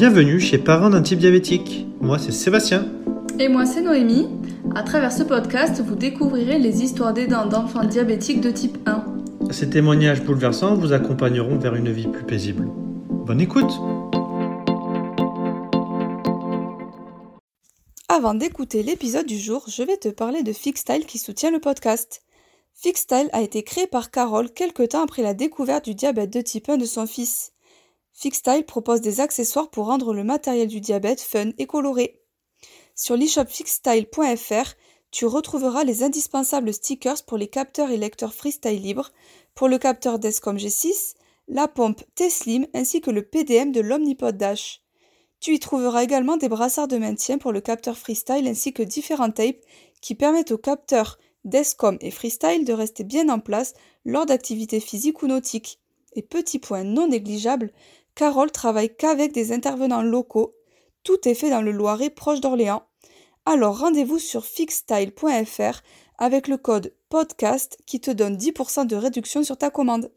bienvenue chez Parents d'un type diabétique. Moi c'est Sébastien. Et moi c'est Noémie. À travers ce podcast, vous découvrirez les histoires d'aidants d'enfants diabétiques de type 1. Ces témoignages bouleversants vous accompagneront vers une vie plus paisible. Bonne écoute Avant d'écouter l'épisode du jour, je vais te parler de Fixstyle qui soutient le podcast. Fixstyle a été créé par Carole quelque temps après la découverte du diabète de type 1 de son fils. Fixstyle propose des accessoires pour rendre le matériel du diabète fun et coloré. Sur l'e-shop fixstyle.fr, tu retrouveras les indispensables stickers pour les capteurs et lecteurs freestyle libres, pour le capteur Descom G6, la pompe T-Slim ainsi que le PDM de l'Omnipod Dash. Tu y trouveras également des brassards de maintien pour le capteur freestyle ainsi que différents tapes qui permettent aux capteurs Descom et freestyle de rester bien en place lors d'activités physiques ou nautiques. Et petit point non négligeable, Carole travaille qu'avec des intervenants locaux. Tout est fait dans le Loiret proche d'Orléans. Alors rendez-vous sur fixstyle.fr avec le code podcast qui te donne 10% de réduction sur ta commande.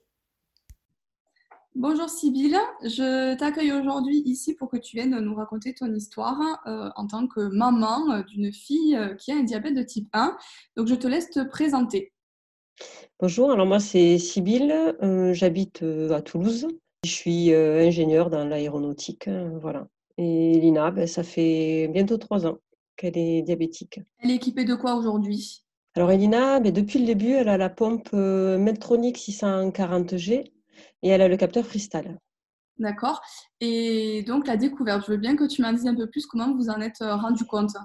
Bonjour Sybille, je t'accueille aujourd'hui ici pour que tu viennes nous raconter ton histoire euh, en tant que maman euh, d'une fille euh, qui a un diabète de type 1. Donc je te laisse te présenter. Bonjour, alors moi c'est Sybille, j'habite à Toulouse. Je suis ingénieure dans l'aéronautique, voilà. Et Lina, ben, ça fait bientôt trois ans qu'elle est diabétique. Elle est équipée de quoi aujourd'hui? Alors Elina, ben, depuis le début, elle a la pompe Medtronic 640G et elle a le capteur Freestyle. D'accord. Et donc la découverte, je veux bien que tu m'en dises un peu plus comment vous en êtes rendu compte?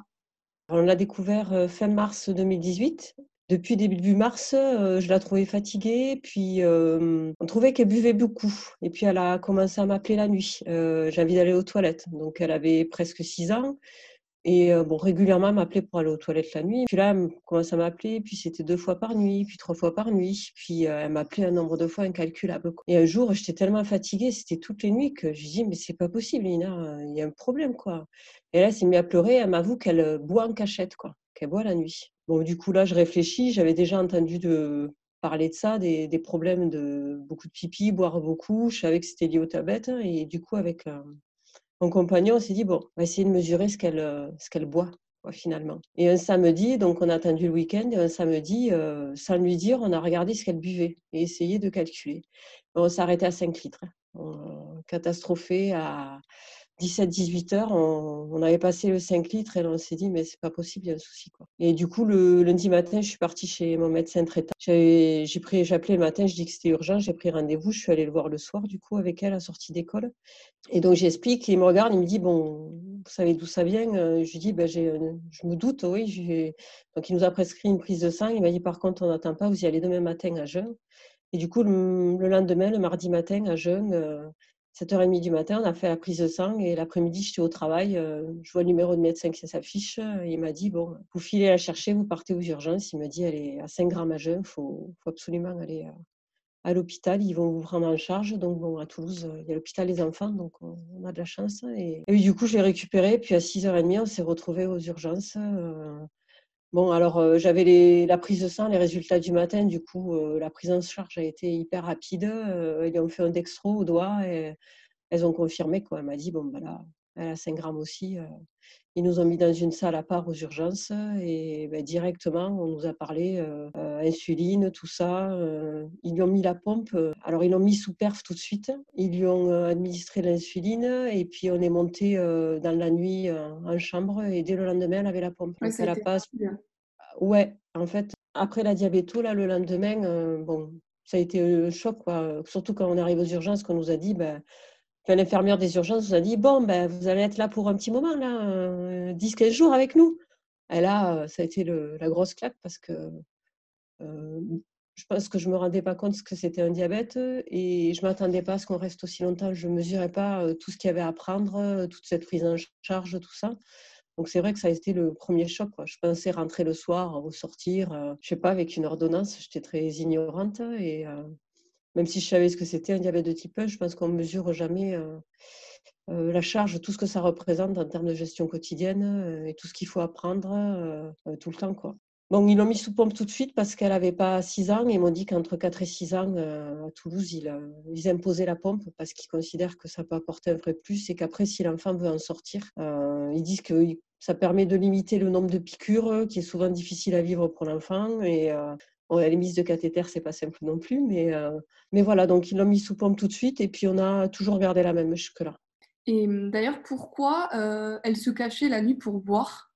On l'a découvert fin mars 2018 depuis début mars, euh, je la trouvais fatiguée, puis euh, on trouvait qu'elle buvait beaucoup. Et puis elle a commencé à m'appeler la nuit. Euh, J'ai envie d'aller aux toilettes. Donc elle avait presque 6 ans. Et bon, régulièrement, elle m'appelait pour aller aux toilettes la nuit. Puis là, elle commence à m'appeler, puis c'était deux fois par nuit, puis trois fois par nuit. Puis elle m'appelait un nombre de fois incalculable. Et un jour, j'étais tellement fatiguée, c'était toutes les nuits, que je dis, mais c'est pas possible, Lina, il y a un problème, quoi. Et là, elle s'est mise à pleurer, elle m'avoue qu'elle boit en cachette, quoi, qu'elle boit la nuit. Du coup, là, je réfléchis. J'avais déjà entendu parler de ça, des, problèmes de beaucoup de pipi, boire beaucoup. Je savais que c'était lié au tablettes. Et du coup, avec euh, mon compagnon, on s'est dit, bon, on va essayer de mesurer ce qu'elle euh, boit, finalement. Et un samedi, donc on a attendu le week-end, et un samedi, euh, sans lui dire, on a regardé ce qu'elle buvait et essayé de calculer. On s'est arrêté à 5 litres. Hein. catastrophé à 17-18 heures, on, avait passé le 5 litres et on s'est dit, mais c'est pas possible, il y a un souci. Quoi. Et du coup, le lundi matin, je suis partie chez mon médecin traitant. J'ai, appelé le matin, je dis que c'était urgent, j'ai pris rendez-vous, je suis allée le voir le soir, du coup, avec elle à sortie d'école. Et donc, j'explique, il me regarde, il me dit, bon, vous savez d'où ça vient Je lui dis, ben, j'ai, je me doute, oui. Donc, il nous a prescrit une prise de sang. Il m'a dit, par contre, on n'attend pas, vous y allez demain matin à jeun. Et du coup, le, lendemain, le mardi matin à jeun, euh, 7h30 du matin, on a fait la prise de sang et l'après-midi, j'étais au travail. Euh, je vois le numéro de médecin qui s'affiche. il m'a dit Bon, vous filez la chercher, vous partez aux urgences. Il me dit Elle est à 5 grammes à jeun, il faut, absolument aller à, l'hôpital. Ils vont vous prendre en charge. Donc, bon, à Toulouse, il y a l'hôpital des enfants, donc on, a de la chance. Et, du coup, je l'ai récupéré. Puis à 6h30, on s'est retrouvés aux urgences. Euh, bon, alors euh, j'avais la prise de sang, les résultats du matin. Du coup, la prise en charge a été hyper rapide. ils ont fait un dextro au doigt et elles ont confirmé. Quoi. Elle m'a dit, bon, ben elle a 5 grammes aussi. Euh. Ils nous ont mis dans une salle à part aux urgences et ben, directement, on nous a parlé euh, euh, insuline, tout ça. ils lui ont mis la pompe. Alors, ils l'ont mis sous perf tout de suite. Ils lui ont administré l'insuline et puis on est monté dans la nuit en chambre et dès le lendemain, elle avait la pompe. Ouais, elle a ouais, en fait, après la diabéto, là, le lendemain, bon, ça a été un choc, quoi. surtout quand on arrive aux urgences, qu'on nous a dit, ben, l'infirmière des urgences nous a dit Bon, ben, vous allez être là pour un petit moment, là, 10-15 euh, jours avec nous. Et là, euh, ça a été la grosse claque parce que euh, je pense que je ne me rendais pas compte que c'était un diabète et je ne m'attendais pas à ce qu'on reste aussi longtemps. Je ne mesurais pas tout ce qu'il y avait à apprendre, toute cette prise en charge, tout ça. Donc c'est vrai que ça a été le premier choc. Je pensais rentrer le soir, ressortir, je sais pas, avec une ordonnance. J'étais très ignorante et même si je savais ce que c'était un diabète de type 1, je pense qu'on ne mesure jamais euh, euh, la charge, tout ce que ça représente en termes de gestion quotidienne euh, et tout ce qu'il faut apprendre tout le temps. Bon, ils l'ont mis sous pompe tout de suite parce qu'elle n'avait pas 6 ans. Ils m'ont dit qu'entre 4 et 6 ans, à Toulouse, ils, euh, ils, imposaient la pompe parce qu'ils considèrent que ça peut apporter un vrai plus et qu'après, si l'enfant veut en sortir, ils disent que ça permet de limiter le nombre de piqûres qui est souvent difficile à vivre pour l'enfant. Et les mises de cathéter, c'est pas simple non plus. Mais, mais voilà, donc ils l'ont mis sous pompe tout de suite et puis on a toujours gardé la même jusque-là. Et hum, d'ailleurs, pourquoi elle se cachait la nuit pour boire?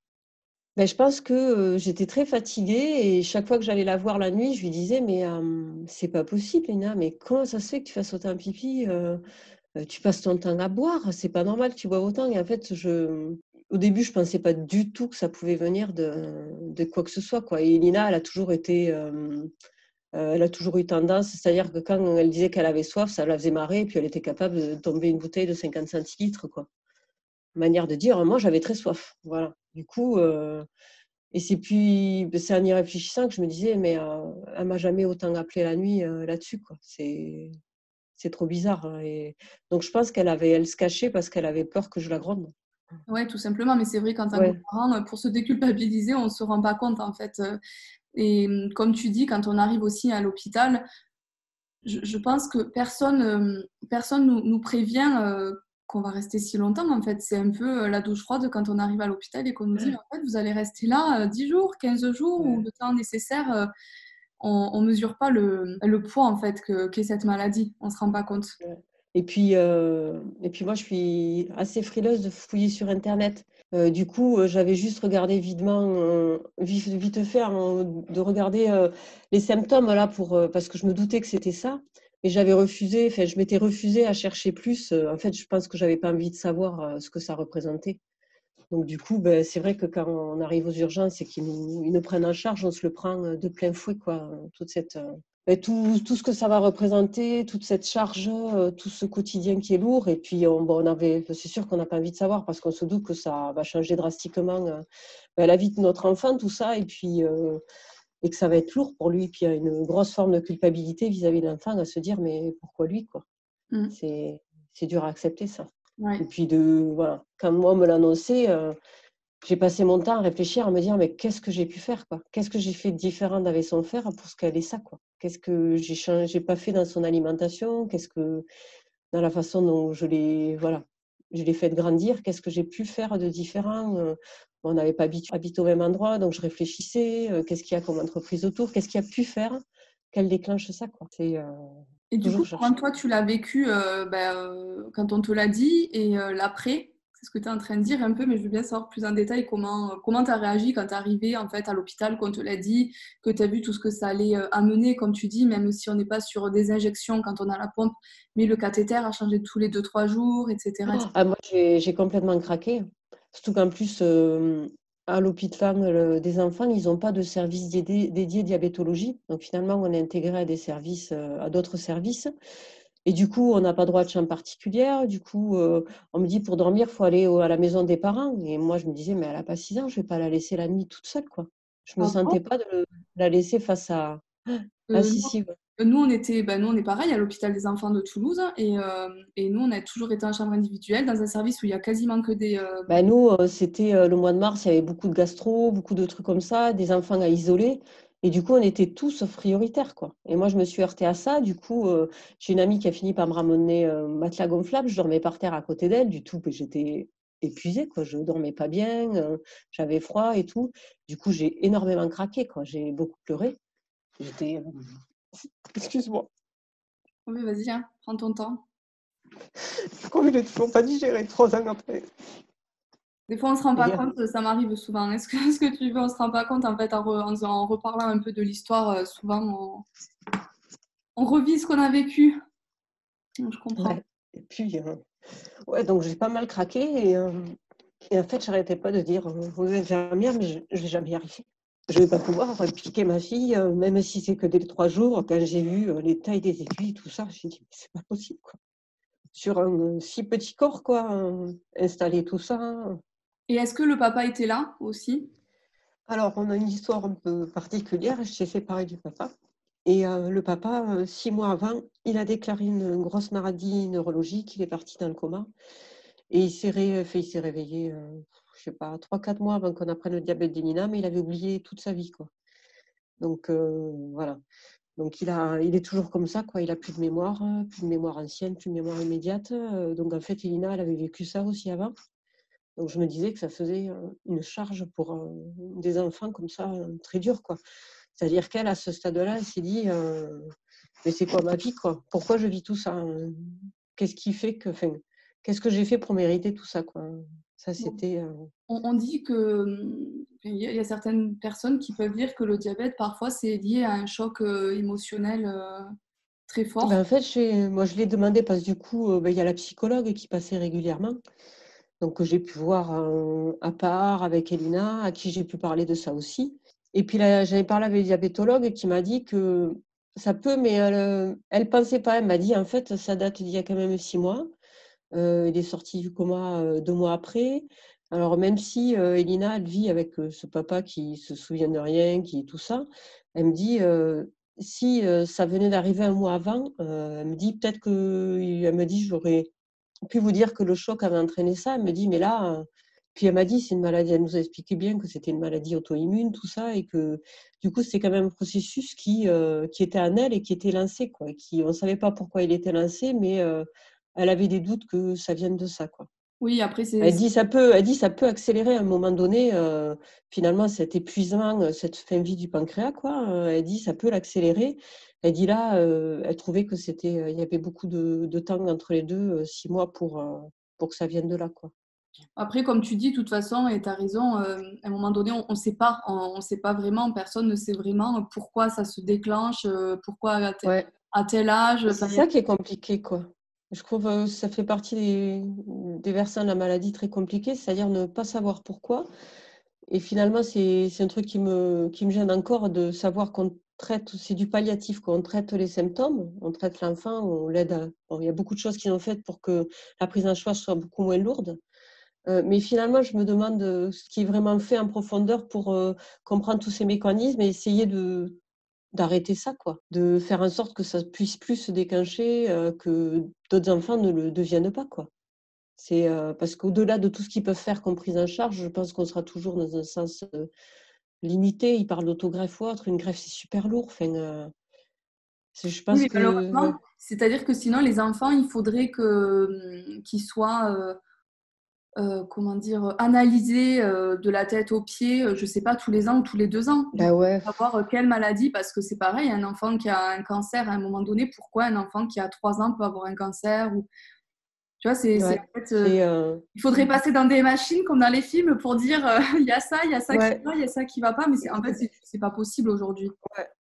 Ben, je pense que j'étais très fatiguée et chaque fois que j'allais la voir la nuit, je lui disais mais c'est pas possible Lina, mais comment ça se fait que tu fasses autant pipi Tu passes ton temps à boire, c'est pas normal que tu bois autant. Et en fait, je, au début, je pensais pas du tout que ça pouvait venir de, quoi que ce soit. Quoi. Et Lina, elle a toujours été, elle a toujours eu tendance, c'est-à-dire que quand elle disait qu'elle avait soif, ça la faisait marrer, et puis elle était capable de tomber une bouteille de 50 centilitres, quoi manière de dire, moi j'avais très soif. Voilà. Du coup, euh, et c'est puis, c'est en y réfléchissant que je me disais, mais euh, elle m'a jamais autant appelé la nuit euh, là-dessus. Quoi. C'est, c'est trop bizarre. Hein, et donc je pense qu'elle avait, elle se cachait parce qu'elle avait peur que je la gronde. Ouais, tout simplement. Mais c'est vrai qu'en tant que parent, pour se déculpabiliser, on ne se rend pas compte en fait. Et comme tu dis, quand on arrive aussi à l'hôpital, je, pense que personne, personne nous, nous prévient qu'on va rester si longtemps. En fait, c'est un peu euh, la douche froide quand on arrive à l'hôpital et qu'on nous dit en fait, vous allez rester là 10 euh, jours, 15 jours ou le temps nécessaire. Euh, on ne mesure pas le, le, poids en fait qu'est cette maladie. On ne se rend pas compte. Et puis, et puis moi, je suis assez frileuse de fouiller sur Internet. du coup, j'avais juste regardé videment, vite, fait, de regarder les symptômes là pour, parce que je me doutais que c'était ça. Et j'avais refusé, enfin, je m'étais refusé à chercher plus. Euh, en fait, je pense que j'avais pas envie de savoir euh, ce que ça représentait. Donc, du coup, ben, c'est vrai que quand on arrive aux urgences et qu'ils nous, nous, prennent en charge, on se le prend euh, de plein fouet, quoi. Toute cette, ben, tout, tout, ce que ça va représenter, toute cette charge, tout ce quotidien qui est lourd. Et puis, on, bon, on avait, c'est sûr qu'on n'a pas envie de savoir parce qu'on se doute que ça va changer drastiquement ben, la vie de notre enfant, tout ça. Et puis, et que ça va être lourd pour lui. Puis il y a une grosse forme de culpabilité vis-à-vis de l'enfant à se dire mais pourquoi lui quoi? Mmh. C'est dur à accepter ça. Et puis de voilà, quand moi on me l'annonçait, euh, j'ai passé mon temps à réfléchir, à me dire mais qu'est-ce que j'ai pu faire quoi? Qu'est-ce que j'ai fait de différent d'avec son frère pour ce qu'elle est ça quoi? Qu'est-ce que j'ai changé, pas fait dans son alimentation? Qu'est-ce que dans la façon dont je l'ai voilà, je l'ai fait grandir, qu'est-ce que j'ai pu faire de différent? Euh, on n'avait pas habité au même endroit, donc je réfléchissais, euh, qu'est-ce qu'il y a comme entreprise autour, qu'est-ce qu'il y a pu faire, qu'elle déclenche ça. Quoi? Euh, et du coup, comment toi tu l'as vécu euh, ben, quand on te l'a dit et l'après? Ce que tu es en train de dire un peu, mais je veux bien savoir plus en détail comment comment tu as réagi quand tu es arrivé en fait, à l'hôpital, qu'on te l'a dit, que tu as vu tout ce que ça allait amener, comme tu dis, même si on n'est pas sur des injections quand on a la pompe, mais le cathéter a changé tous les 2-3 jours, etc. Ah, moi, j'ai complètement craqué. Surtout qu'en plus, euh, à l'hôpital des enfants, ils n'ont pas de service dédié, diabétologie. Donc finalement, on est intégré à des services, euh, à d'autres services. Et du coup, on n'a pas droit de chambre particulière. Du coup, euh, on me dit pour dormir, il faut aller à la maison des parents. Et moi, je me disais, mais elle n'a pas 6 ans, je ne vais pas la laisser la nuit toute seule. Quoi. Je ne me ah sentais pas de la laisser face à. Ah, si, si, nous, on était, bah, nous, on est pareil à l'hôpital des enfants de Toulouse et, euh, et, nous, on a toujours été en chambre individuelle dans un service où il y a quasiment que des. Euh, bah, nous, euh, c'était le mois de mars, il y avait beaucoup de gastro, beaucoup de trucs comme ça, des enfants à isoler. Et du coup, on était tous prioritaires. Quoi. Et moi, je me suis heurtée à ça. Du coup, j'ai une amie qui a fini par me ramener un matelas gonflable. Je dormais par terre à côté d'elle. Du tout, j'étais épuisée. Quoi. Je ne dormais pas bien, j'avais froid et tout. Du coup, j'ai énormément craqué. Quoi. J'ai beaucoup pleuré. J'étais Excuse-moi. Oui, vas-y, hein, prends ton temps. Comme il est toujours pas digéré trois ans après? Des fois, on se rend pas compte, ça m'arrive souvent. Est-ce que, ce que tu veux, on se rend pas compte en fait en, en, reparlant un peu de l'histoire, euh, souvent on, revit ce qu'on a vécu. Je comprends. Et puis, euh, ouais, donc j'ai pas mal craqué et, euh, et en fait, j'arrêtais pas de dire, vous êtes infirmière, mais je, ne vais jamais y arriver je ne vais pas pouvoir piquer ma fille, euh, même si c'est que dès les trois jours, quand j'ai vu euh, les tailles des aiguilles, tout ça, j'ai dit, mais c'est pas possible, quoi. Sur un si petit corps, quoi, installer tout ça. Et est-ce que le papa était là aussi? Alors, on a une histoire un peu particulière, je fait pareil du papa. Et euh, le papa, six mois avant, il a déclaré une grosse maladie neurologique, il est parti dans le coma. Et il s'est réveillé je sais pas, 3-4 mois avant qu'on apprenne le diabète d'Enina, mais il avait oublié toute sa vie. Quoi. Donc voilà. Donc il, a, il est toujours comme ça, quoi. Il a plus de mémoire, plus de mémoire ancienne, plus de mémoire immédiate. Donc en fait, Elina, elle avait vécu ça aussi avant. Donc je me disais que ça faisait une charge pour des enfants comme ça, très dur, quoi. C'est-à-dire qu'elle, à ce stade-là, elle s'est dit, mais c'est quoi ma vie, quoi? Pourquoi je vis tout ça hein? Qu'est-ce qui fait que, enfin, qu'est-ce que j'ai fait pour mériter tout ça, quoi? Ça, c'était. On, dit que mmh, il y, a certaines personnes qui peuvent dire que le diabète, parfois, c'est lié à un choc émotionnel très fort. Ben, en fait, moi, je l'ai demandé parce que du coup, ben, il y a la psychologue qui passait régulièrement. Donc, j'ai pu voir à part avec Elina, à qui j'ai pu parler de ça aussi. Et puis, j'avais parlé avec le diabétologue qui m'a dit que ça peut, mais elle ne pensait pas. Elle m'a dit, en fait, ça date d'il y a quand même six mois. il est sorti du coma deux mois après. Alors, même si Elina, elle vit avec ce papa qui se souvient de rien, qui tout ça, elle me dit, si ça venait d'arriver un mois avant, elle me dit peut-être que, elle me dit, j'aurais pu vous dire que le choc avait entraîné ça. Elle me dit, mais là, puis elle m'a dit, c'est une maladie, elle nous a expliqué bien que c'était une maladie auto-immune, tout ça, et que du coup, c'était quand même un processus qui, qui était en elle et qui était lancé. Quoi, qui, on ne savait pas pourquoi il était lancé, mais elle avait des doutes que ça vienne de ça. Quoi. Oui, après, c'est. Elle dit ça peut, elle dit ça peut accélérer à un moment donné, euh, finalement, cet épuisement, euh, cette fin de vie du pancréas, quoi. Euh, elle dit ça peut l'accélérer. Elle dit là, elle trouvait que c'était, il y avait beaucoup de, de, temps entre les deux, six mois pour, pour que ça vienne de là, quoi. Après, comme tu dis, de toute façon, et tu as raison, à un moment donné, on ne sait pas, on ne sait pas vraiment, personne ne sait vraiment pourquoi ça se déclenche, pourquoi à tel, à tel âge. C'est ça qui est compliqué, quoi. Je trouve que ça fait partie des, des versants de la maladie très compliqués, c'est-à-dire ne pas savoir pourquoi. Et finalement, c'est un truc qui me, qui me gêne encore de savoir qu'on traite, c'est du palliatif, qu'on traite les symptômes, on traite l'enfant, on l'aide. il y a beaucoup de choses qui sont faites pour que la prise en charge soit beaucoup moins lourde. Euh, mais finalement, je me demande ce qui est vraiment fait en profondeur pour euh, comprendre tous ces mécanismes et essayer de, d'arrêter ça, quoi, de faire en sorte que ça puisse plus se déclencher, euh, que d'autres enfants ne le deviennent pas, quoi. C'est euh, parce qu'au-delà de tout ce qu'ils peuvent faire comme prise en charge, je pense qu'on sera toujours dans un sens euh, limité. Ils parlent d'autogreffe ou autre, une greffe c'est super lourd. Enfin, je pense que c'est-à-dire que sinon les enfants, il faudrait que hum, qu'ils soient euh, comment dire, analyser euh, de la tête aux pieds, euh, je sais pas, tous les ans ou tous les deux ans. Bah ouais. Savoir quelle maladie, parce que c'est pareil, un enfant qui a un cancer à un moment donné, pourquoi un enfant qui a trois ans peut avoir un cancer ou... Tu vois, c'est, en fait, il faudrait passer dans des machines comme dans les films pour dire il y a ça, il y a ça qui va, il y a ça qui va pas, mais en fait, c'est, pas possible aujourd'hui.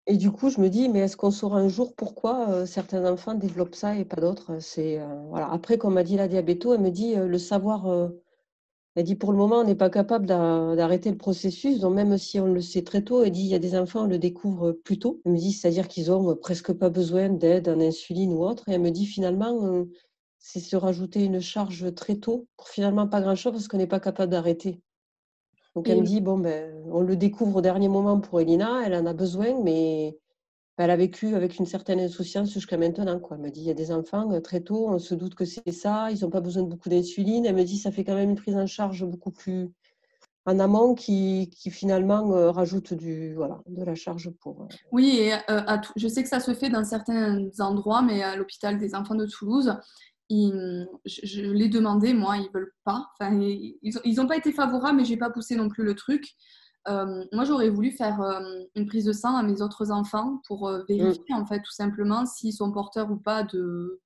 Et du coup, je me dis, mais est-ce qu'on saura un jour pourquoi certains enfants développent ça et pas d'autres? C'est voilà. Après, comme m'a dit la diabéto, elle me dit le savoir elle dit pour le moment, on n'est pas capable d'arrêter le processus. Donc même si on le sait très tôt, elle dit il y a des enfants, on le découvre plus tôt. Elle me dit c'est-à-dire qu'ils ont presque pas besoin d'aide en insuline ou autre. Et elle me dit finalement, euh, c'est se rajouter une charge très tôt pour finalement pas grand-chose parce qu'on n'est pas capable d'arrêter. Donc elle me dit bon ben on le découvre au dernier moment pour Elina, elle en a besoin, mais elle a vécu avec une certaine insouciance jusqu'à maintenant. Quoi. Elle me dit, il y a des enfants, euh, très tôt, on se doute que c'est ça, ils n'ont pas besoin de beaucoup d'insuline. Elle me dit, ça fait quand même une prise en charge beaucoup plus en amont qui, qui finalement euh, rajoute du, voilà, de la charge pour... Euh, oui, et je sais que ça se fait dans certains endroits, mais à l'hôpital des enfants de Toulouse, je, je l'ai demandé, moi, ils veulent pas. Enfin, ils n'ont pas été favorables, mais j'ai pas poussé non plus le truc. Euh, moi, j'aurais voulu faire euh, une prise de sang à mes autres enfants pour euh, vérifier, mm. en fait, tout simplement s'ils sont porteurs ou pas de,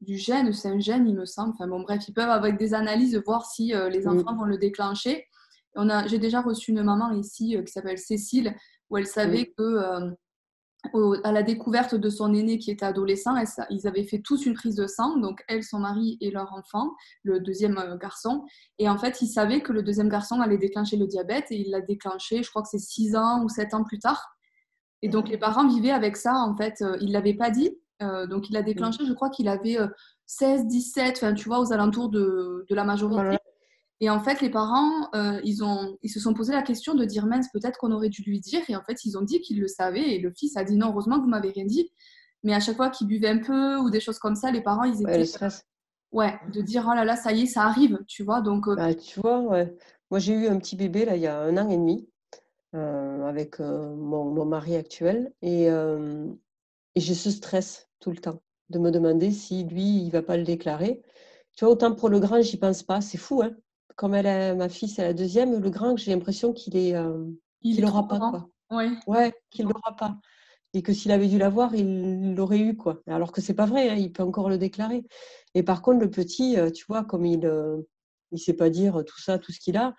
du gène. C'est un gène, il me semble. Enfin, bon, bref, ils peuvent, avec des analyses, voir si les mm. enfants vont le déclencher. J'ai déjà reçu une maman ici qui s'appelle Cécile, où elle savait mm. que à la découverte de son aîné qui était adolescent, ils avaient fait tous une prise de sang, donc elle, son mari et leur enfant, le deuxième euh, garçon. Et en fait, ils savaient que le deuxième garçon allait déclencher le diabète et il l'a déclenché, je crois que c'est 6 ans ou 7 ans plus tard. Et donc les parents vivaient avec ça, en fait, euh, il ne l'avait pas dit. Euh, donc il l'a déclenché, je crois qu'il avait 16, 17, enfin tu vois, aux alentours de, de la majorité. Et en fait, les parents, euh, ils, ont, ils se sont posé la question de dire mince, peut-être qu'on aurait dû lui dire. Et en fait, ils ont dit qu'ils le savaient. Et le fils a dit non, heureusement que vous m'avez rien dit. Mais à chaque fois qu'il buvait un peu ou des choses comme ça, les parents, ils étaient. Ouais, stress. Ouais, de dire oh là là, ça y est, ça arrive, tu vois. Donc. Euh bah, tu vois, ouais. Moi, j'ai eu un petit bébé là il y a un an et demi. avec mon, mon, mari actuel. Et, et j'ai ce stress tout le temps de me demander si lui, il va pas le déclarer. Tu vois, autant pour le grand, j'y pense pas. C'est fou, hein. Comme elle a, ma fille, c'est la deuxième, le grand, j'ai l'impression qu'il est, il l'aura pas, quoi. Ouais. Ouais, qu'il l'aura pas. Et que s'il avait dû l'avoir, il l'aurait eu, quoi. Alors que c'est pas vrai, hein, il peut encore le déclarer. Et par contre, le petit, tu vois, comme il, il sait pas dire tout ça, tout ce qu'il a,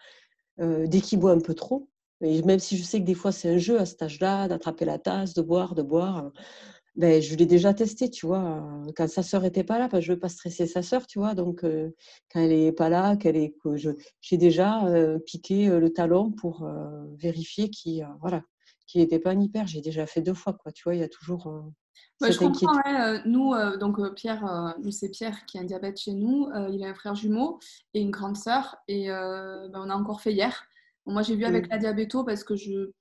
dès qu'il boit un peu trop, et même si je sais que des fois c'est un jeu à cet âge-là, d'attraper la tasse, de boire, de boire, ben, je l'ai déjà testé, tu vois. Quand sa sœur était pas là, parce que je veux pas stresser sa sœur, tu vois. Donc, quand elle est pas là, qu'elle est, que j'ai déjà piqué le talon pour vérifier qu'il, voilà, n'était pas un hyper. J'ai déjà fait deux fois, quoi. Tu vois, il y a toujours. je comprends. nous, donc Pierre, c'est Pierre qui a un diabète chez nous. il a un frère jumeau et une grande sœur. Et ben, on a encore fait hier. moi, j'ai vu avec mmh. la diabéto parce que je,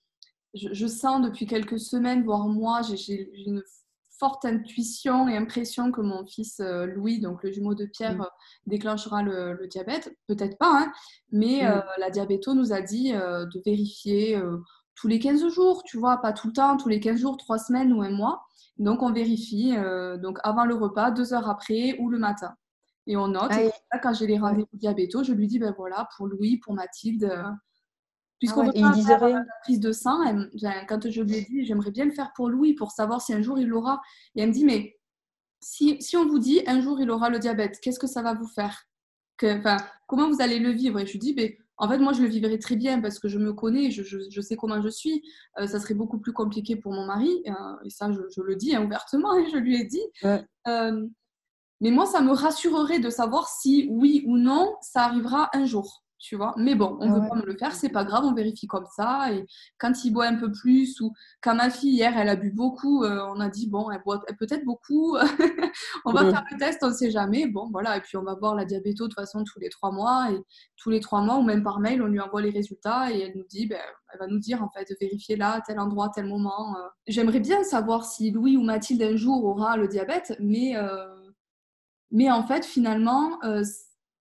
je, je, sens depuis quelques semaines, voire mois, j'ai une forte intuition et impression que mon fils euh, Louis, donc le jumeau de Pierre, mm. euh, déclenchera le, diabète. Peut-être pas, hein, mais mm. euh, la diabéto nous a dit de vérifier tous les 15 jours, tu vois, pas tout le temps, tous les 15 jours, 3 semaines ou un mois. Donc on vérifie, donc avant le repas, deux heures après ou le matin. Et on note. Ah quand j'ai les rendez-vous diabéto, je lui dis, ben voilà, pour Louis, pour Mathilde, Puisqu'on ah veut pas faire la prise de sang, quand je lui ai dit, j'aimerais bien le faire pour Louis, pour savoir si un jour il l'aura. Et elle me dit, mais si, si, on vous dit un jour il aura le diabète, qu'est-ce que ça va vous faire? Que, Comment vous allez le vivre? Et je lui dis, mais, en fait, moi, je le vivrai très bien parce que je me connais, je, je, sais comment je suis. Euh, ça serait beaucoup plus compliqué pour mon mari. Euh, et ça, je, le dis hein, ouvertement, et je lui ai dit. Euh, mais moi, ça me rassurerait de savoir si oui ou non, ça arrivera un jour tu vois. Mais bon, on ne veut pas me le faire, c'est pas grave, on vérifie comme ça. Et quand il boit un peu plus, ou quand ma fille hier, elle a bu beaucoup, euh, on a dit, bon, elle boit peut-être beaucoup, on va faire le test, on ne sait jamais. Bon, voilà, et puis on va voir la diabéto de toute façon tous les trois mois, et tous les trois mois, ou même par mail, on lui envoie les résultats, et elle nous dit, ben, elle va nous dire, en fait, de vérifier là, tel endroit, tel moment. Euh. J'aimerais bien savoir si Louis ou Mathilde un jour aura le diabète, mais, euh, mais en fait, finalement,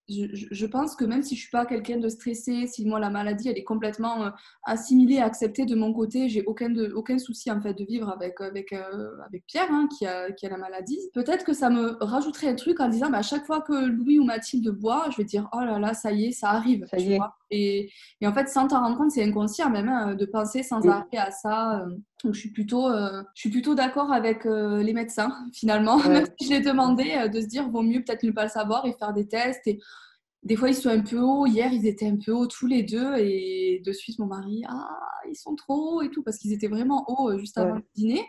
je, pense que même si je suis pas quelqu'un de stressé, si moi la maladie elle est complètement euh, assimilée, acceptée de mon côté, j'ai aucun, de, aucun souci en fait de vivre avec, avec, euh, avec Pierre hein, qui, a, qui a la maladie. Peut-être que ça me rajouterait un truc en disant bah, à chaque fois que Louis ou Mathilde boit, je vais dire oh là là, ça y est, ça arrive. Ça y est. Et, et, en fait, sans t'en rendre compte, c'est inconscient même hein, de penser sans arrêt à ça. Euh. Donc, je suis plutôt, je suis plutôt d'accord avec les médecins, finalement. Même si je l'ai demandé de se dire, vaut mieux peut-être ne pas le savoir et faire des tests. Et des fois, ils sont un peu hauts. Hier, ils étaient un peu hauts tous les deux. Et de suite, mon mari, ah, ils sont trop hauts et tout, parce qu'ils étaient vraiment hauts juste avant le dîner.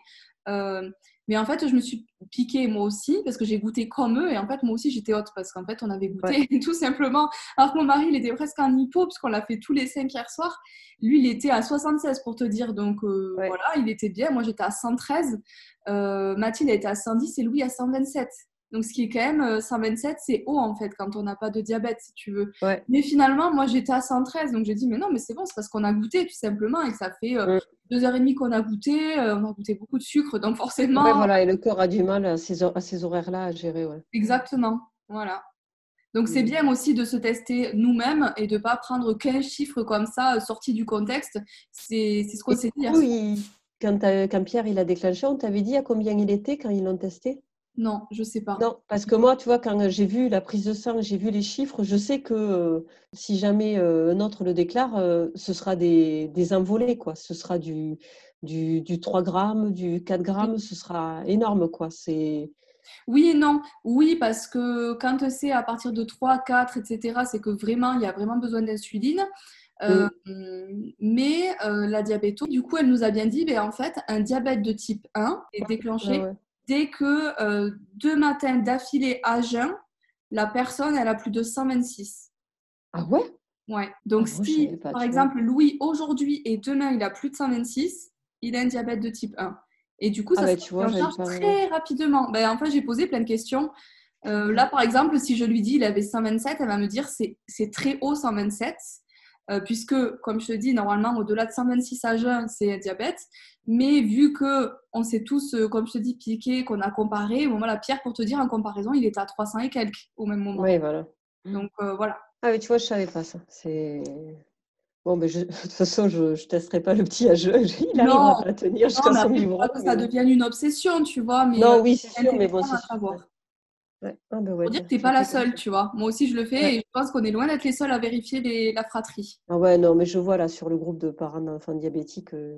Mais en fait, je me suis piquée moi aussi parce que j'ai goûté comme eux. Et en fait, moi aussi, j'étais haute parce qu'en fait, on avait goûté tout simplement. Alors que mon mari, il était presque en hypo parce qu'on l'a fait tous les cinq hier soir. Lui, il était à 76 pour te dire. Donc euh, voilà, il était bien. Moi, j'étais à 113. Euh, Mathilde était à 110 et Louis à 127. Donc, ce qui est quand même 127, euh, c'est haut en fait quand on n'a pas de diabète, si tu veux. Mais finalement, moi j'étais à 113, donc j'ai dit, mais non, mais c'est bon, c'est parce qu'on a goûté tout simplement et que ça fait euh, deux heures et demie qu'on a goûté, euh, on a goûté beaucoup de sucre, donc forcément. voilà, et le corps a du mal à ces, à ces horaires-là à gérer. Exactement, voilà. Donc c'est mm. bien aussi de se tester nous-mêmes et de ne pas prendre qu'un chiffre comme ça sorti du contexte. C'est ce qu'on s'est dit. Oui, quand, quand Pierre il a déclenché, on t'avait dit à combien il était quand ils l'ont testé? Non, je sais pas. Non, parce que moi, tu vois, quand j'ai vu la prise de sang, j'ai vu les chiffres, je sais que euh, si jamais euh, un autre le déclare, euh, ce sera des, des envolées, quoi. Ce sera du, du, 3 grammes, du 4 grammes, ce sera énorme, quoi. C'est... Oui et non. Oui, parce que quand c'est à partir de 3, 4, etc., c'est que vraiment, il y a vraiment besoin d'insuline. Mais la diabéto, du coup, elle nous a bien dit, ben, en fait, un diabète de type 1 est déclenché dès que euh, deux matins d'affilée à jeun, la personne, elle a plus de 126. Ah ouais? Ouais. Donc, ah, si, par exemple, Louis, aujourd'hui et demain, il a plus de 126, il a un diabète de type 1. Et du coup, ça ah se bah, très rapidement. Ben, en fait, j'ai posé plein de questions. Euh, là, par exemple, si je lui dis il avait 127, elle va me dire c'est très haut 127. Euh, puisque, comme je te dis, normalement, au-delà de 126 à jeun, c'est diabète. Mais vu que on s'est tous, euh, comme je te dis, piqué, qu'on a comparé, bon, voilà, Pierre, pour te dire, en comparaison, il est à 300 et quelques au même moment. Oui, voilà. Donc, euh, voilà. Ah oui, tu vois, je savais pas ça. C'est... Bon, mais je, de toute façon, je ne testerai pas le petit à jeu. Il arrivera à tenir jusqu'à son que ça devienne une obsession, tu vois. Mais non, oui, c'est sûr, mais bon, c'est Ouais. Ah ben dire que tu n'es pas la seule, tu vois. Moi aussi, je le fais et je pense qu'on est loin d'être les seuls à vérifier la fratrie. Ah ouais, non, mais je vois là sur le groupe de parents d'enfants diabétiques, euh,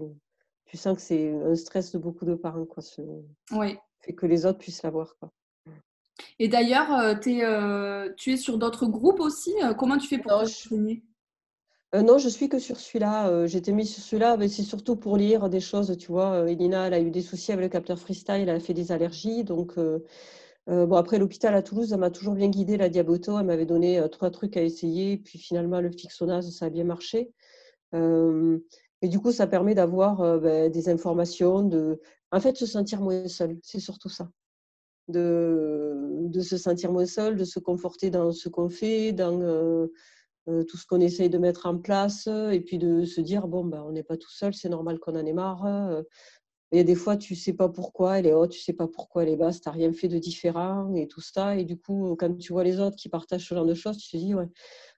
tu sens que c'est un stress de beaucoup de parents, quoi. Ce... Oui. Fait que les autres puissent l'avoir, quoi. Et d'ailleurs, euh, euh, tu es sur d'autres groupes aussi Comment tu fais pour t'enseigner non, je suis que sur celui-là. J'étais mise sur celui-là, mais c'est surtout pour lire des choses, tu vois. Elina, elle a eu des soucis avec le capteur freestyle, elle a fait des allergies, donc euh, bon, après, l'hôpital à Toulouse, elle m'a toujours bien guidée, la diaboto. Elle m'avait donné euh, trois trucs à essayer. Puis finalement, le fixonase, ça a bien marché. Euh, et du coup, ça permet d'avoir ben, des informations, de, en fait, se sentir moins seul. C'est surtout ça. De, de, se sentir moins seul, de se conforter dans ce qu'on fait, dans tout ce qu'on essaye de mettre en place, et puis de se dire, bon, ben, on n'est pas tout seul, c'est normal qu'on en ait marre. Il y a des fois, tu ne sais pas pourquoi elle est haute, tu ne sais pas pourquoi elle est basse, tu n'as rien fait de différent et tout ça. Et du coup, quand tu vois les autres qui partagent ce genre de choses, tu te dis, ouais,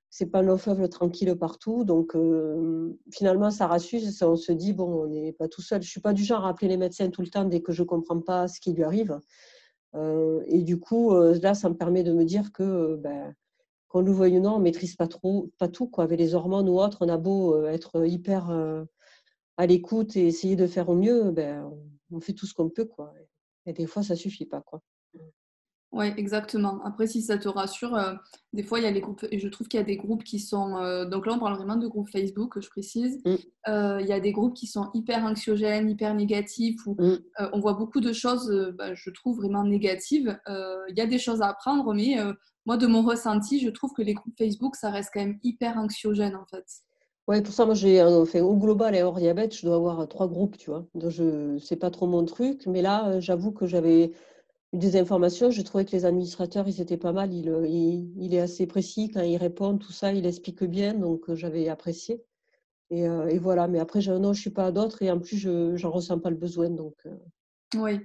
c'est pas long fleuve tranquille partout. Donc, euh, finalement, ça rassure. On se dit, bon, on n'est pas tout seul. Je ne suis pas du genre à appeler les médecins tout le temps dès que je ne comprends pas ce qui lui arrive. Euh, et du coup, euh, là, ça me permet de me dire que, ben, qu'on le veuille ou non, on ne maîtrise pas, trop, pas tout. Quoi. Avec les hormones ou autres, on a beau être hyper à l'écoute et essayer de faire au mieux, ben, on fait tout ce qu'on peut. Quoi. Et des fois, ça suffit pas. Quoi. Oui, exactement. Après, si ça te rassure, euh, des fois, il y a les groupes, et je trouve qu'il y a des groupes qui sont, euh, donc là, on parle vraiment de groupes Facebook, je précise. Mmh. Euh, il y a des groupes qui sont hyper anxiogènes, hyper négatifs, où mmh. on voit beaucoup de choses, bah, je trouve, vraiment négatives. Il y a des choses à apprendre, mais moi, de mon ressenti, je trouve que les groupes Facebook, ça reste quand même hyper anxiogène, en fait. Oui, pour ça, moi, j'ai fait au global et hors diabète, je dois avoir trois groupes, tu vois. Donc, je c'est pas trop mon truc, mais là, j'avoue que j'avais eu des informations. Je trouvais que les administrateurs, ils étaient pas mal. Il, il, est assez précis quand il répond, tout ça, il explique bien, donc j'avais apprécié. Et, et, voilà. Mais après, je, non, je suis pas à d'autres et en plus, je j'en ressens pas le besoin, donc. oui.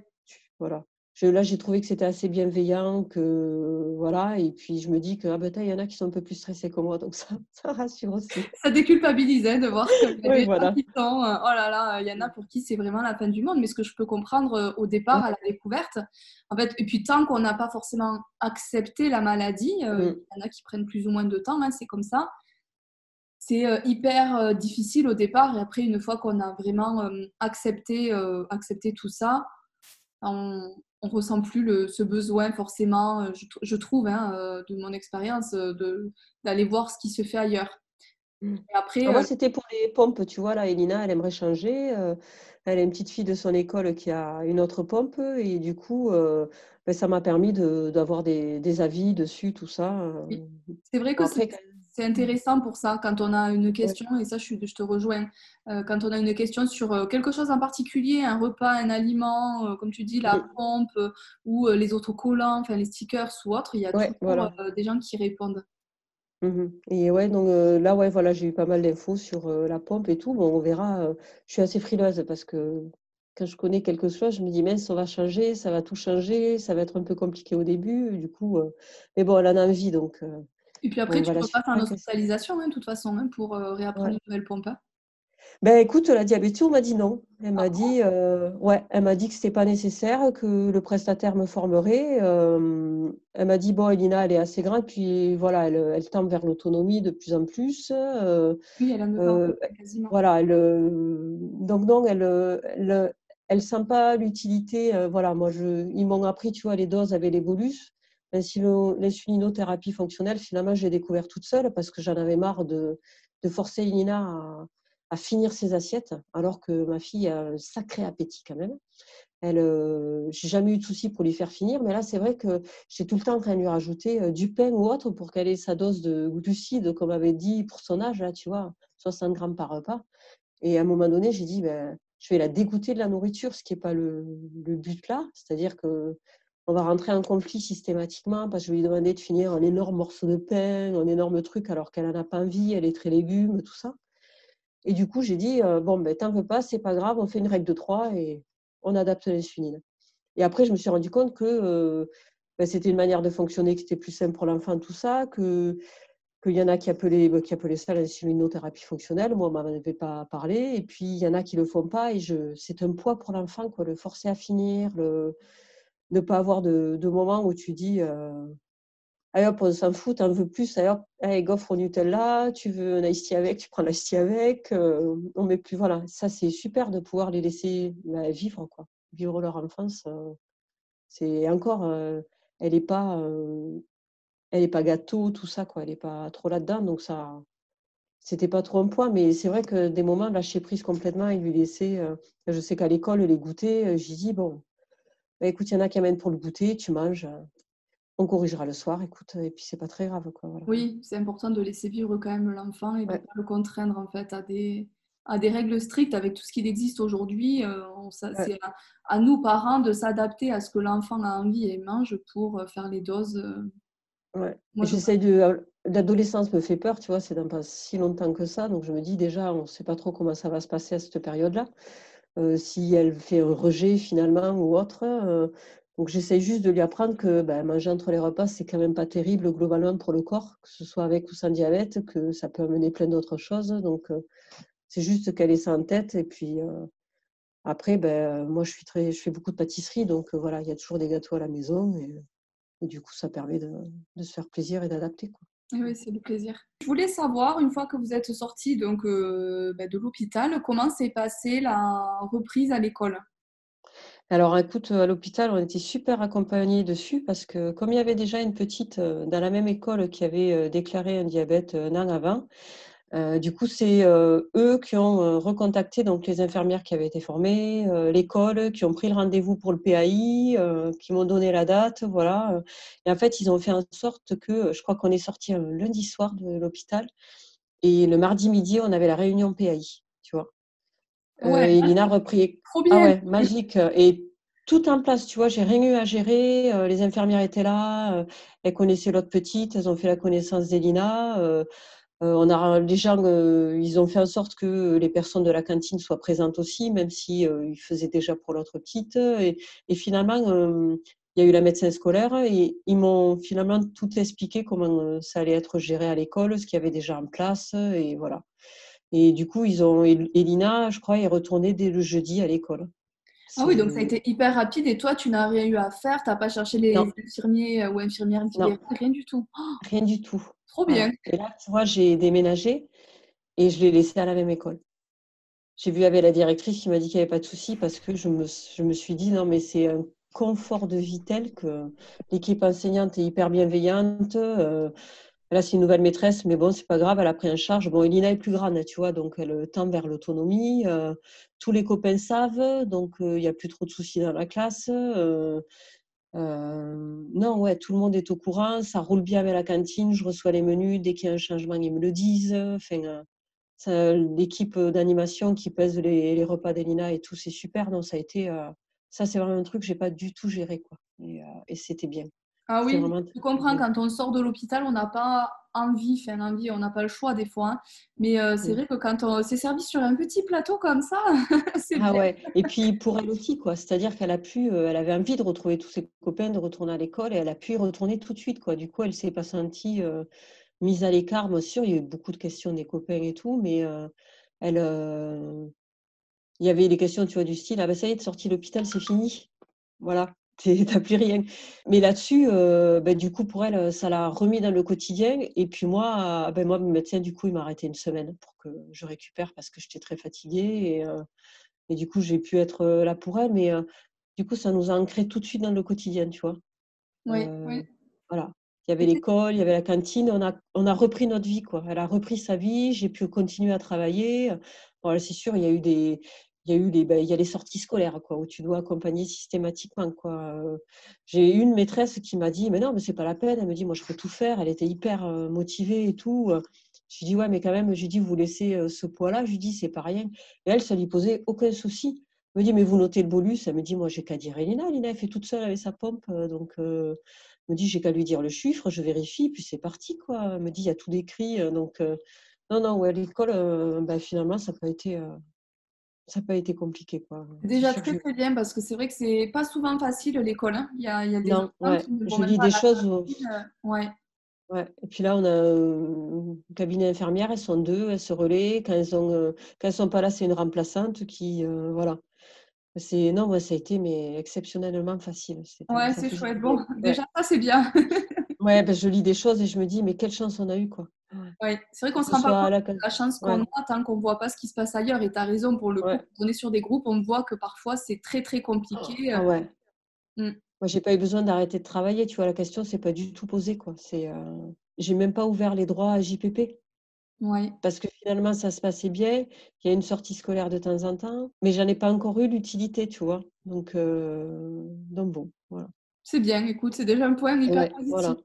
Voilà là, j'ai trouvé que c'était assez bienveillant, que voilà, et puis je me dis que ah ben, il y en a qui sont un peu plus stressés que moi, donc ça, ça rassure aussi. Ça déculpabilisait de voir que y voilà. qui sont, euh, oh là là, il y en a pour qui c'est vraiment la fin du monde, mais ce que je peux comprendre euh, au départ, à la découverte, en fait, et puis tant qu'on n'a pas forcément accepté la maladie, euh, mm. il y en a qui prennent plus ou moins de temps, hein, c'est comme ça. C'est hyper difficile au départ, et après, une fois qu'on a vraiment accepté, accepté tout ça, on, on ressent plus le, ce besoin forcément, euh, je, trouve, hein, euh, de mon expérience, euh, d'aller voir ce qui se fait ailleurs. Mmh. après, moi, c'était pour les pompes, tu vois, là, Elina, elle aimerait changer. elle a une petite fille de son école qui a une autre pompe, et du coup, ben, ça m'a permis d'avoir des, des, avis dessus, tout ça. C'est vrai que c'est c'est intéressant pour ça quand on a une question, et ça je, te rejoins, euh, quand on a une question sur euh, quelque chose en particulier, un repas, un aliment, euh, comme tu dis, la pompe ou les autocollants, enfin les stickers ou autres, il y a toujours des gens qui répondent. Mmh et ouais, donc là, ouais, voilà, j'ai eu pas mal d'infos sur la pompe et tout. Bon, on verra. je suis assez frileuse parce que quand je connais quelque chose, je me dis, mince, ça va changer, ça va tout changer, ça va être un peu compliqué au début. Du coup, mais bon, elle en a envie, donc et puis après, tu peux pas faire une hospitalisation, hein, de toute façon, hein, pour euh, réapprendre une nouvelle pompe. Hein. Ben écoute, la diabétique m'a dit non. Elle m'a ah dit, euh, ouais, elle m'a dit que c'était pas nécessaire, que le prestataire me formerait. Euh, elle m'a dit bon, Elina, elle est assez grande, puis voilà, elle, elle tend vers l'autonomie de plus en plus. oui, elle a 9 quasiment. Voilà, donc non, elle, elle, elle sent pas l'utilité. voilà, moi, je, ils m'ont appris, tu vois, les doses avec les bolus. L'insulinothérapie fonctionnelle, finalement, j'ai découvert toute seule parce que j'en avais marre de, forcer Nina à, à, finir ses assiettes, alors que ma fille a un sacré appétit quand même. Elle, euh, j'ai jamais eu de souci pour lui faire finir, mais là, c'est vrai que j'ai tout le temps en train de lui rajouter euh, du pain ou autre pour qu'elle ait sa dose de glucides, comme avait dit pour son âge, là, tu vois, 60 grammes par repas. Et à un moment donné, j'ai dit, ben, je vais la dégoûter de la nourriture, ce qui n'est pas le, le but là. C'est-à-dire que on va rentrer en conflit systématiquement parce que je vais lui demander de finir un énorme morceau de pain, un énorme truc alors qu'elle n'en a pas envie, elle est très légumes, tout ça. Et du coup, j'ai dit, euh, bon, ben, t'en veux pas, c'est pas grave, on fait une règle de trois et on adapte l'insuline. Et après, je me suis rendu compte que euh, ben, c'était une manière de fonctionner qui était plus simple pour l'enfant, tout ça, que qu'il y en a qui appelaient, qui appelaient ça l'insulinothérapie fonctionnelle. Moi, on m'en avait pas parlé. Et puis, il y en a qui le font pas. Et je, c'est un poids pour l'enfant, quoi. Le forcer à finir, le, ne pas avoir de, de moment où tu dis, euh, allez hop, on s'en fout, t'en veux plus, allez hop, allez, gaufre au Nutella, tu veux un iced avec, tu prends l'iced avec. Euh, on met plus, voilà. Ça, c'est super de pouvoir les laisser bah, vivre, quoi. Vivre leur enfance. Euh, c'est encore, elle n'est pas elle est pas gâteau, tout ça, quoi. Elle n'est pas trop là-dedans. Donc, ça, c'était pas trop un poids. Mais c'est vrai que des moments, lâcher prise complètement et lui laisser. Euh, je sais qu'à l'école, les goûter, euh, j'ai dit, bon, bah, écoute, il y en a qui amènent pour le goûter, tu manges. Euh, on corrigera le soir, écoute, et puis c'est pas très grave. Quoi, Oui, c'est important de laisser vivre quand même l'enfant et de ne pas le contraindre en fait à des, à des règles strictes avec tout ce qui existe aujourd'hui. c'est à, à, nous, parents, de s'adapter à ce que l'enfant a envie et mange pour faire les doses Ouais. J'essaie de. L'adolescence me fait peur, tu vois, c'est dans pas si longtemps que ça. Donc je me dis déjà, on ne sait pas trop comment ça va se passer à cette période-là. Euh, si elle fait un rejet finalement ou autre. Euh, donc j'essaie juste de lui apprendre que ben, manger entre les repas, c'est quand même pas terrible globalement pour le corps, que ce soit avec ou sans diabète, que ça peut amener plein d'autres choses. Donc euh, c'est juste qu'elle ait ça en tête. Et puis après, ben, moi je, fais beaucoup de pâtisserie, donc voilà, il y a toujours des gâteaux à la maison. Et du coup, ça permet de, se faire plaisir et d'adapter. Oui, c'est le plaisir. Je voulais savoir, une fois que vous êtes sorti donc, euh, bah, de l'hôpital, comment s'est passée la reprise à l'école? Alors écoute, à l'hôpital, on était super accompagnés dessus parce que comme il y avait déjà une petite euh, dans la même école qui avait euh, déclaré un diabète un an avant, euh, du coup, c'est euh, eux qui ont euh, recontacté donc les infirmières qui avaient été formées, l'école, qui ont pris le rendez-vous pour le PAI, qui m'ont donné la date, voilà. Et en fait, ils ont fait en sorte que, je crois qu'on est sorti un lundi soir de l'hôpital, et le mardi midi, on avait la réunion PAI, tu vois. Ouais, et Lina a repris. Trop bien. Ah ouais, magique. Et tout en place, tu vois, j'ai rien eu à gérer. les infirmières étaient là, elles connaissaient l'autre petite, elles ont fait la connaissance d'Elina. Euh, on a les gens, euh, ils ont fait en sorte que les personnes de la cantine soient présentes aussi, même si euh, ils faisaient déjà pour l'autre petite. Et, finalement, il y a eu la médecin scolaire et ils m'ont finalement tout expliqué comment ça allait être géré à l'école, ce qu'il y avait déjà en place et voilà. Et du coup, ils ont Elina, je crois, est retournée dès le jeudi à l'école. Ah oui, donc ça a été hyper rapide et toi, tu n'as rien eu à faire, tu n'as pas cherché les infirmiers ou infirmières, rien du tout. rien du tout. Trop bien. Et là, tu vois, j'ai déménagé et je l'ai laissé à la même école. J'ai vu avec la directrice qui m'a dit qu'il n'y avait pas de souci parce que je me, je me suis dit non, mais c'est un confort de vie tel que l'équipe enseignante est hyper bienveillante. Euh, là, c'est une nouvelle maîtresse, mais bon, c'est pas grave, elle a pris en charge. Bon, Elina est plus grande, tu vois, donc elle tend vers l'autonomie. Euh, tous les copains savent, donc euh, il n'y a plus trop de soucis dans la classe. Euh, non, ouais, tout le monde est au courant, ça roule bien avec la cantine, je reçois les menus, dès qu'il y a un changement, ils me le disent. L'équipe d'animation qui pèse les, repas d'Elina et tout, c'est super. Non, ça a été, ça c'est vraiment un truc que j'ai pas du tout géré, quoi. Et, c'était bien. Ah oui, je comprends, quand on sort de l'hôpital, on n'a pas envie, enfin envie, on n'a pas le choix des fois. Hein. Mais euh, c'est vrai que quand on s'est servi sur un petit plateau comme ça, c'est Ah ouais. Et puis pour elle aussi, quoi. C'est-à-dire qu'elle a pu, euh, elle avait envie de retrouver tous ses copains, de retourner à l'école, et elle a pu y retourner tout de suite, quoi. Du coup, elle s'est pas sentie euh, mise à l'écart. Bien sûr, il y a eu beaucoup de questions des copains et tout, mais elle, il y avait les questions, tu vois, du style, ah ben ça y est, de sortie de l'hôpital, c'est fini. Voilà. T'as plus rien. Mais là-dessus, euh, ben, du coup, pour elle, ça l'a remis dans le quotidien. Et puis moi, ben, moi, mon médecin, du coup, il m'a arrêté une semaine pour que je récupère parce que j'étais très fatiguée. Et, euh, et du coup, j'ai pu être euh, là pour elle. Mais du coup, ça nous a ancré tout de suite dans le quotidien, tu vois. Oui, oui. Voilà. Il y avait l'école, il y avait la cantine. On a, on a repris notre vie, quoi. Elle a repris sa vie. J'ai pu continuer à travailler. Bon, c'est sûr, il y a eu des, il y a eu les, ben, il y a les sorties scolaires quoi, où tu dois accompagner systématiquement. Quoi. J'ai eu une maîtresse qui m'a dit, mais non, mais c'est pas la peine. Elle me dit, moi, je peux tout faire. Elle était hyper motivée et tout. Je lui dis, ouais, mais quand même, je dis, vous laissez ce poids-là. Je lui dis, c'est pas rien. Et elle, ça lui posait aucun souci. Elle me dit, mais vous notez le bolus. Elle me dit, moi, j'ai qu'à dire Elina. Elina, elle fait toute seule avec sa pompe. Donc, elle me dit, j'ai qu'à lui dire le chiffre, je vérifie, puis c'est parti. Quoi. Elle me dit, il y a tout décrit. Donc, non, non, ouais, l'école, ben, finalement, ça n'a pas été ça n'a pas été compliqué. Quoi. Déjà très très bien parce que c'est vrai que c'est pas souvent facile l'école. Hein. Il, y a, il y a des non, ouais. je lis des choses. Euh, ouais. Ouais. Et puis là, on a un cabinet infirmière, elles sont deux, elles se relaient. Quand elles ont, quand sont pas là, c'est une remplaçante qui, voilà. C'est non, ça a été mais exceptionnellement facile. Ouais, c'est chouette. Bon, déjà ça c'est bien. ouais, ben, je lis des choses et je me dis mais quelle chance on a eu quoi. Ouais, c'est vrai qu'on se rend pas compte de la chance qu'on a tant qu'on voit pas ce qui se passe ailleurs. Et tu as raison pour le coup. on est sur des groupes, on voit que parfois c'est très très compliqué. Ah ouais. Mmh. Moi, j'ai pas eu besoin d'arrêter de travailler. Tu vois, la question c'est pas du tout posée quoi. C'est, euh... j'ai même pas ouvert les droits à JPP. Ouais. Parce que finalement, ça se passait bien. Il y a une sortie scolaire de temps en temps, mais j'en ai pas encore eu l'utilité, tu vois. Donc, euh... donc bon, voilà. C'est bien, écoute, c'est déjà un point hyper positif. Voilà.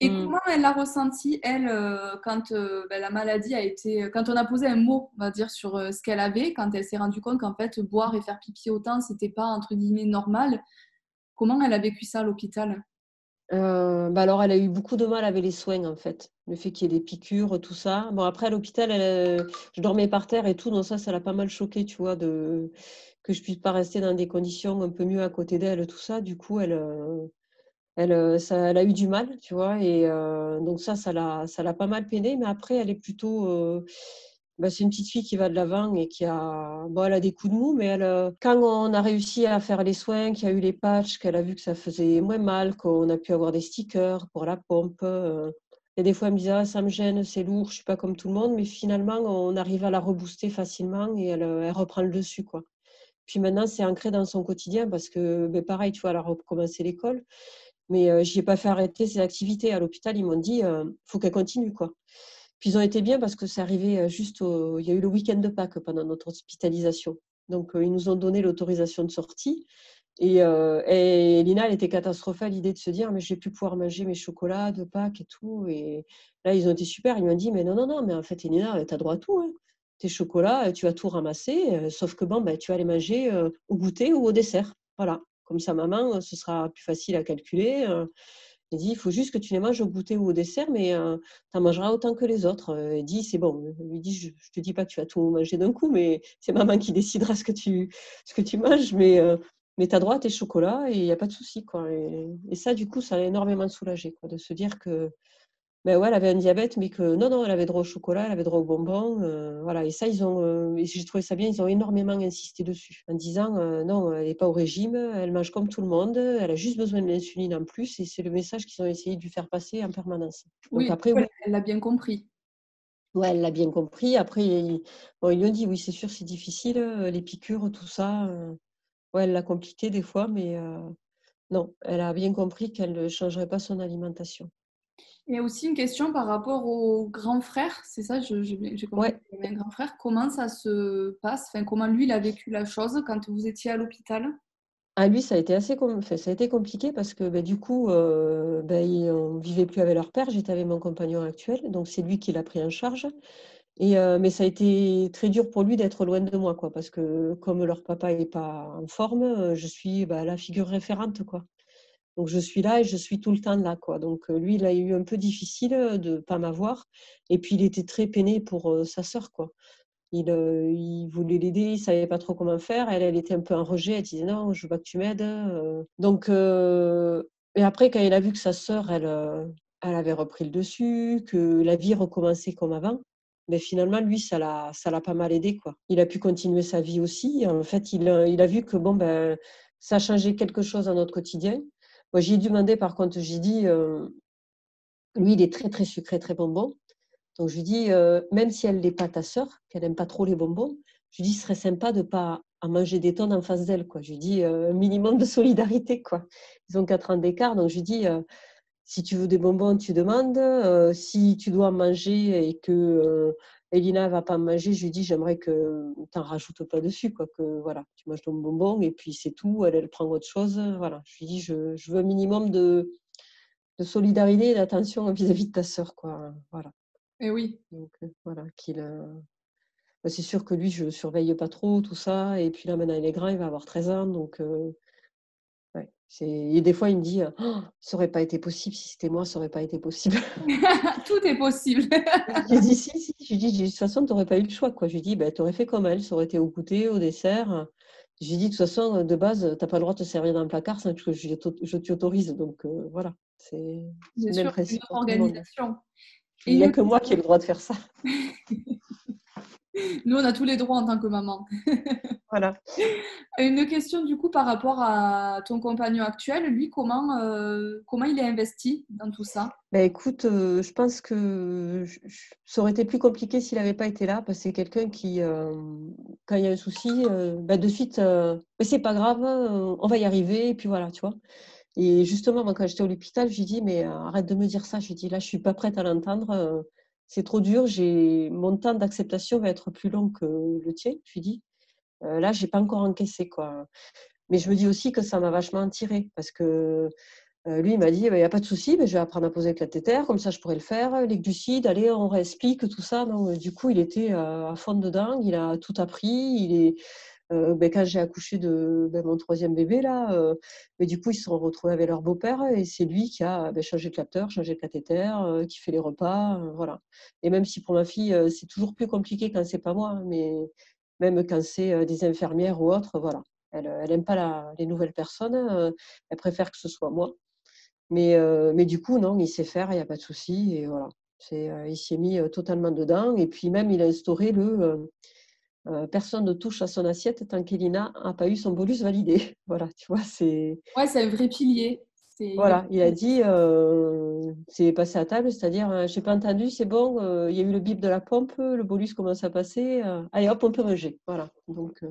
Et mmh. comment elle l'a ressenti, elle, euh, quand euh, ben, la maladie a été. Quand on a posé un mot, on va dire, sur euh, ce qu'elle avait, quand elle s'est rendue compte qu'en fait, boire et faire pipi autant, c'était pas, entre guillemets, normal. Comment elle a vécu ça à l'hôpital? Bah alors, elle a eu beaucoup de mal avec les soins, en fait. Le fait qu'il y ait des piqûres, tout ça. Bon, après, à l'hôpital, je dormais par terre et tout, donc ça, ça l'a pas mal choqué, tu vois, de... que je puisse pas rester dans des conditions un peu mieux à côté d'elle, tout ça. Du coup, elle, elle, ça, elle a eu du mal, tu vois, et donc ça, ça l'a, pas mal peiné, mais après, elle est plutôt, bah, c'est une petite fille qui va de l'avant et qui a, bon, elle a des coups de mou, mais elle, quand on a réussi à faire les soins, qu'il y a eu les patchs, qu'elle a vu que ça faisait moins mal, qu'on a pu avoir des stickers pour la pompe, et des fois, elle me disait, ah, ça me gêne, c'est lourd, je suis pas comme tout le monde, mais finalement, on arrive à la rebooster facilement et elle, elle reprend le dessus, quoi. Puis maintenant, c'est ancré dans son quotidien parce que, ben, pareil, tu vois, elle a recommencé l'école. Mais euh, je n'ai pas fait arrêter ses activités. À l'hôpital, ils m'ont dit il euh, faut qu'elle continue. Quoi. Puis ils ont été bien parce que c'est arrivé euh, juste. Il y a eu le week-end de Pâques pendant notre hospitalisation. Donc ils nous ont donné l'autorisation de sortie. Et, et, Lina, elle était catastrophale l'idée de se dire mais je vais plus pouvoir manger mes chocolats de Pâques et tout. Et là, ils ont été super. Ils m'ont dit mais non, non, non, mais en fait, Lina, tu as droit à tout. Hein. Tes chocolats, tu vas tout ramasser, sauf que bon, ben, tu vas les manger au goûter ou au dessert. Voilà. Comme ça, maman, ce sera plus facile à calculer. Il dit, il faut juste que tu les manges au goûter ou au dessert, mais tu en mangeras autant que les autres. Il dit, c'est bon. Il lui dit, je ne te dis pas que tu vas tout manger d'un coup, mais c'est maman qui décidera ce que tu, ce que tu manges, mais, mais tu as droit à tes chocolats et il n'y a pas de souci. Quoi. Et, ça, du coup, ça a énormément soulagé quoi, de se dire que ben ouais, elle avait un diabète, mais que non, non, elle avait droit au chocolat, elle avait droit aux bonbons. Euh, voilà. Et ça, ils ont, euh, j'ai trouvé ça bien, ils ont énormément insisté dessus, en disant euh, non, elle n'est pas au régime, elle mange comme tout le monde, elle a juste besoin de l'insuline en plus. Et c'est le message qu'ils ont essayé de lui faire passer en permanence. oui, après, elle l'a bien compris. Ouais, elle l'a bien compris. Après, ils, bon, ils lui ont dit oui, c'est sûr, c'est difficile, les piqûres, tout ça. Ouais, elle l'a compliqué des fois, mais non, elle a bien compris qu'elle ne changerait pas son alimentation. Il y a aussi une question par rapport au grand frère, c'est ça, j'ai compris ouais. un grand frère. Comment ça se passe? Enfin, Comment lui, il a vécu la chose quand vous étiez à l'hôpital? Ah, lui, ça a été assez ça a été compliqué parce que bah, du coup, euh, bah, on ne vivait plus avec leur père, j'étais avec mon compagnon actuel, donc c'est lui qui l'a pris en charge. Et, euh, mais ça a été très dur pour lui d'être loin de moi, quoi, parce que comme leur papa n'est pas en forme, je suis bah, la figure référente. Quoi. Donc je suis là et je suis tout le temps là. Quoi. Donc lui, il a eu un peu difficile de ne pas m'avoir. Et puis il était très peiné pour sa sœur. Quoi. Il, voulait l'aider, il ne savait pas trop comment faire. Elle, elle était un peu en rejet. Elle disait non, je veux pas que tu m'aides. Donc, et après, quand il a vu que sa sœur, elle, elle avait repris le dessus, que la vie recommençait comme avant, mais finalement, lui, ça l'a, ça l'a pas mal aidé. Quoi. Il a pu continuer sa vie aussi. En fait, il, il a vu que bon, ben, ça changé quelque chose dans notre quotidien. Moi, j'ai demandé, par contre, j'ai dit, euh, lui, il est très, très sucré, très bonbon. Donc, je lui dis, euh, même si elle n'est pas ta sœur, qu'elle n'aime pas trop les bonbons, je lui dis, ce serait sympa de ne pas manger des tonnes en face d'elle. Je lui dis, euh, un minimum de solidarité. Quoi. Ils ont 4 ans d'écart, donc je lui dis, si tu veux des bonbons, tu demandes. si tu dois manger et que Elina va pas manger, je lui dis j'aimerais que tu n'en rajoutes pas dessus, quoi, que voilà, tu manges ton bonbon et puis c'est tout, elle, elle prend autre chose. Voilà. Je lui dis je, je veux un minimum de, de solidarité et d'attention vis-à-vis de ta sœur. Quoi. Voilà. Et eh oui. Donc euh, voilà, qu'il. Euh, bah, c'est sûr que lui, je ne surveille pas trop tout ça. Et puis là, maintenant, il est grand, il va avoir 13 ans. Donc, euh, et des fois, il me dit oh, Ça n'aurait pas été possible, si c'était moi, ça n'aurait pas été possible. Tout est possible. je dis Si, si. Je dis De toute façon, tu n'aurais pas eu le choix. Quoi. Je lui dis bah, Tu aurais fait comme elle, ça aurait été au goûter, au dessert. Je lui dis De toute façon, de base, tu n'as pas le droit de te servir dans le placard sans que je, je t'y autorise. Donc euh, voilà. C'est une organisation. Il n'y a que moi qui ai le droit de faire ça. Nous, on a tous les droits en tant que maman. voilà. Une question du coup par rapport à ton compagnon actuel. Lui, comment, euh, comment il est investi dans tout ça? Bah, Écoute, euh, je pense que ça aurait été plus compliqué s'il n'avait pas été là, parce que c'est quelqu'un qui, euh, quand il y a un souci, bah, de suite, mais c'est pas grave, on va y arriver, et puis voilà, tu vois. Et justement, moi, quand j'étais à l'hôpital, je lui dis, mais arrête de me dire ça. Je lui dis, là, je suis pas prête à l'entendre c'est trop dur, mon temps d'acceptation va être plus long que le tien, tu dis. Euh, là, j'ai pas encore encaissé quoi. Mais je me dis aussi que ça m'a vachement tiré parce que euh, lui, il m'a dit, il n'y a pas de souci, je vais apprendre à poser avec la cathéter, comme ça je pourrais le faire. Les glucides, allez, on réexplique tout ça. Donc, du coup, il était à fond dedans, il a tout appris. Il est, euh, ben, quand j'ai accouché de ben, mon troisième bébé, là, euh, ben, du coup, ils se sont retrouvés avec leur beau-père et c'est lui qui a changé de capteur, changé de cathéter, euh, qui fait les repas. voilà. Et même si pour ma fille, c'est toujours plus compliqué quand c'est pas moi, hein, mais même quand c'est des infirmières ou autres, voilà. Elle n'aime pas les nouvelles personnes, elle préfère que ce soit moi. Mais, mais du coup, non, il sait faire, il n'y a pas de souci. Et voilà. il s'y est mis totalement dedans. Et puis même, il a instauré le euh, personne ne touche à son assiette tant qu'Elina n'a pas eu son bolus validé. Voilà, tu vois, c'est. Ouais, c'est un vrai pilier. Voilà, il a dit, euh, c'est passé à table, c'est-à-dire, je euh, j'ai pas entendu, c'est bon, il y a eu le bip de la pompe, le bolus commence à passer, allez hop, on peut manger. Voilà, donc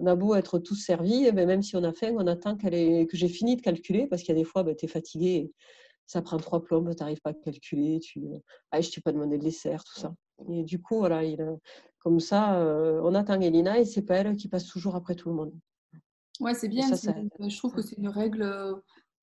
on a beau être tous servis, mais même si on a faim, on attend que j'ai fini de calculer, parce qu'il y a des fois, ben, tu es fatigué, ça prend trois plombes, tu n'arrives pas à calculer, tu, ah, je t'ai pas demandé de dessert, tout ça. Et du coup, voilà, il a, comme ça, euh, on attend Elina et c'est pas elle qui passe toujours après tout le monde. Ouais, c'est bien. je trouve que c'est une règle euh,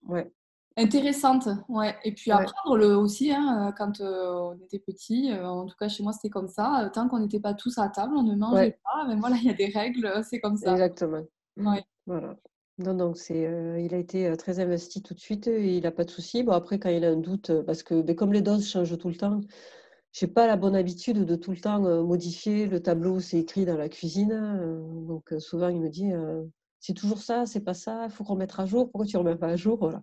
ouais. intéressante. Ouais. Et puis apprendre le aussi, hein, quand euh, on était petit, en tout cas chez moi c'était comme ça. Tant qu'on n'était pas tous à table, on ne mangeait pas. Mais voilà, il y a des règles, c'est comme ça. Exactement. Voilà. Non, donc c'est, il a été très investi tout de suite, et il n'a pas de souci. Bon, après, quand il a un doute, parce que ben, comme les doses changent tout le temps, j'ai pas la bonne habitude de tout le temps euh, modifier le tableau, c'est écrit dans la cuisine. Euh, donc euh, souvent il me dit c'est toujours ça, c'est pas ça, il faut remettre à jour. Pourquoi tu remets pas à jour voilà.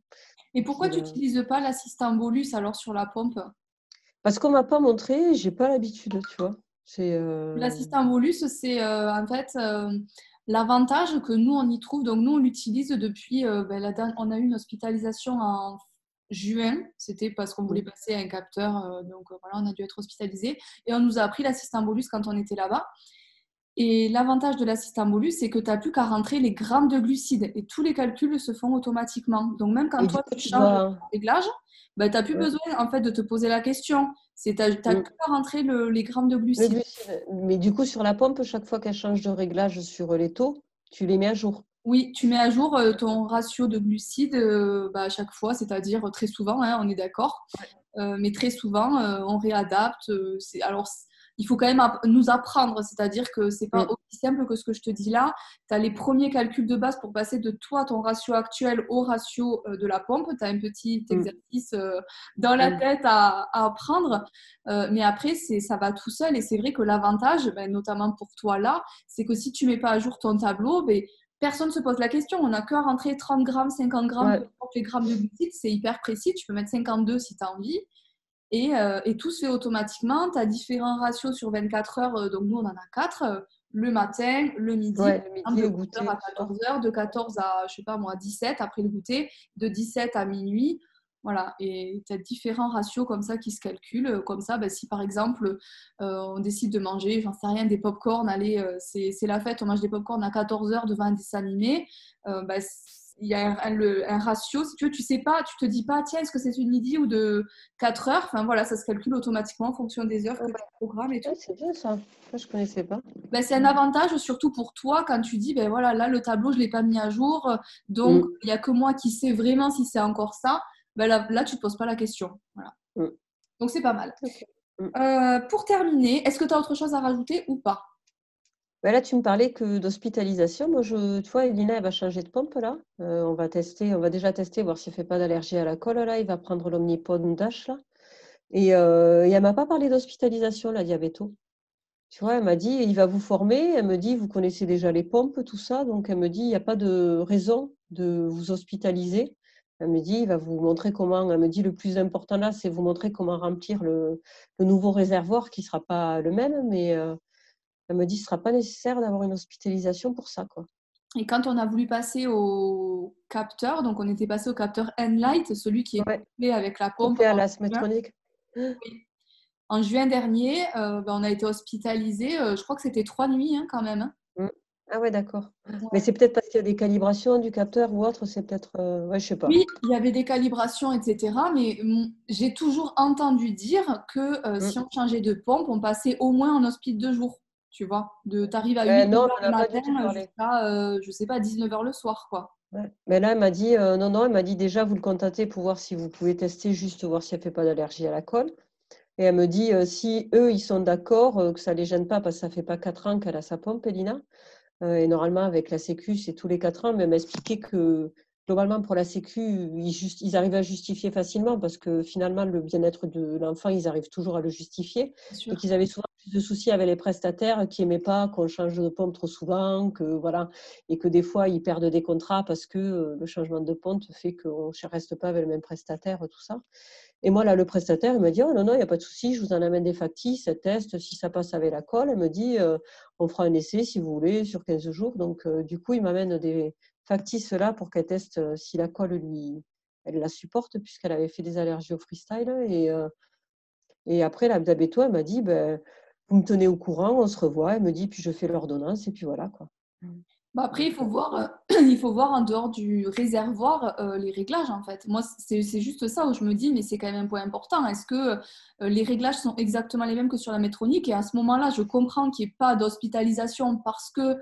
Et pourquoi tu n'utilises pas l'assistant bolus alors sur la pompe? Parce qu'on m'a pas montré, j'ai pas l'habitude, tu vois. L'assistant bolus, c'est en fait l'avantage que nous on y trouve. Donc nous on l'utilise depuis. Ben, la, on a eu une hospitalisation en juin. C'était parce qu'on voulait passer un capteur. Euh, donc euh, voilà, on a dû être hospitalisé. Et on nous a appris l'assistant bolus quand on était là-bas. Et l'avantage de l'assistant bolus, c'est que tu n'as plus qu'à rentrer les grammes de glucides et tous les calculs se font automatiquement. Donc même quand toi tu changes le réglage, bah, tu n'as plus besoin en fait de te poser la question. Tu n'as mm. plus qu'à rentrer les grammes de glucides. Mais du coup, sur la pompe, chaque fois qu'elle change de réglage sur les taux, tu les mets à jour. Oui, tu mets à jour euh, ton ratio de glucides euh, bah, à chaque fois, c'est-à-dire très souvent, hein, on est d'accord. Euh, mais très souvent, on réadapte. alors, il faut quand même nous apprendre, c'est-à-dire que c'est pas aussi simple que ce que je te dis là. Tu as les premiers calculs de base pour passer de toi, ton ratio actuel, au ratio de la pompe. Tu as un petit mm. exercice dans la tête à, apprendre. mais après, ça va tout seul. Et c'est vrai que l'avantage, ben, notamment pour toi là, c'est que si tu mets pas à jour ton tableau, ben, personne ne se pose la question. On n'a qu'à rentrer 30 grammes, 50 grammes, les grammes de glucides, c'est hyper précis. Tu peux mettre 52 si tu as envie. Euh, et, tout se fait automatiquement. Tu as différents ratios sur 24 heures. Euh, donc, nous, on en a 4. Euh, le matin, le midi, le goûter, à 14 heures, de 14 à, je sais pas moi, 17 après le goûter, de 17 à minuit. Voilà, et tu as différents ratios comme ça qui se calculent. Comme ça, ben, si par exemple euh, on décide de manger, j'en sais rien, des pop-corn, allez, euh, c'est la fête, on mange des pop-corn à 14h devant un dessin animé, euh, ben, il y a un, ratio. Si tu veux, tu sais pas, tu te dis pas, tiens, est-ce que c'est une midi ou de 4 heures? Enfin voilà, ça se calcule automatiquement en fonction des heures que tu programmes et tout. c'est bien ça, ça je connaissais pas. Ben, c'est un avantage surtout pour toi quand tu dis, ben voilà, là le tableau, je l'ai pas mis à jour, donc mm. il n'y a que moi qui sais vraiment si c'est encore ça. Bah, là, tu ne te poses pas la question. Mm. Donc, c'est pas mal. Mm. Euh, pour terminer, est-ce que tu as autre chose à rajouter ou pas? Bah, Là, tu me parlais que d'hospitalisation. Moi, je, tu vois, Elina, elle va changer de pompe là. Euh, on va tester, on va déjà tester, voir s'il ne fait pas d'allergie à la colle là. Il va prendre l'omnipode Dash là. Et, euh, et elle m'a pas parlé d'hospitalisation, la diabéto. Tu vois, elle m'a dit, il va vous former. Elle me dit, vous connaissez déjà les pompes, tout ça. Donc, elle me dit, il n'y a pas de raison de vous hospitaliser Elle me dit, il va vous montrer comment. Elle me dit, le plus important là, c'est vous montrer comment remplir le, nouveau réservoir qui ne sera pas le même, mais euh, elle me dit, ce ne sera pas nécessaire d'avoir une hospitalisation pour ça. Quoi. Et quand on a voulu passer au capteur, donc on était passé au capteur N-Light, celui qui est ouais. avec la pompe. à la. En juin dernier, euh, ben, on a été hospitalisé, euh, je crois que c'était trois nuits hein, quand même. Hein. Ah ouais, d'accord. Mais c'est peut-être parce qu'il y a des calibrations du capteur ou autre, c'est peut-être... Euh, ouais, je sais pas. Oui, il y avait des calibrations, etc. Mais j'ai toujours entendu dire que mmh. si on changeait de pompe, on passait au moins en hospice deux jours. Tu vois, de t'arrives à 8 h le matin jusqu'à, je sais pas, 19h le soir, quoi. Mais là, elle m'a dit, non, non, elle m'a dit déjà, vous le contactez pour voir si vous pouvez tester, juste voir s'il n'y a fait pas d'allergie à la colle. Et elle me dit, euh, si eux, ils sont d'accord, euh, que ça ne les gêne pas, parce que ça ne fait pas quatre ans qu'elle a sa pompe, Elina. Euh, et normalement, avec la Sécu, c'est tous les quatre ans. Mais elle m'a expliqué que globalement, pour la Sécu, ils, ils, arrivent à justifier facilement, parce que finalement, le bien-être de l'enfant, ils arrivent toujours à le justifier. Et qu'ils avaient souvent plus de soucis avec les prestataires qui n'aimaient pas qu'on change de pompe trop souvent, que, voilà, et que des fois, ils perdent des contrats parce que le changement de pompe fait qu'on ne reste pas avec le même prestataire, tout ça. Et moi, là, le prestataire, il me dit, oh non, non, il n'y a pas de souci, je vous en amène des factices, ça teste, si ça passe avec la colle. Elle me dit, euh, on fera un essai, si vous voulez, sur 15 jours. Donc, euh, du coup, il m'amène des factices là pour qu'elle teste euh, si la colle, lui, elle la supporte, puisqu'elle avait fait des allergies au freestyle. Et, et après, la Dabéto, elle m'a dit, ben, vous me tenez au courant, on se revoit. Elle me dit, puis je fais l'ordonnance, et puis voilà, quoi. Bah après, il faut, voir, il faut voir en dehors du réservoir euh, les réglages en fait. Moi, c'est juste ça où je me dis, mais c'est quand même un point important. Est-ce que euh, les réglages sont exactement les mêmes que sur la métronique? Et à ce moment-là, je comprends qu'il n'y ait pas d'hospitalisation parce que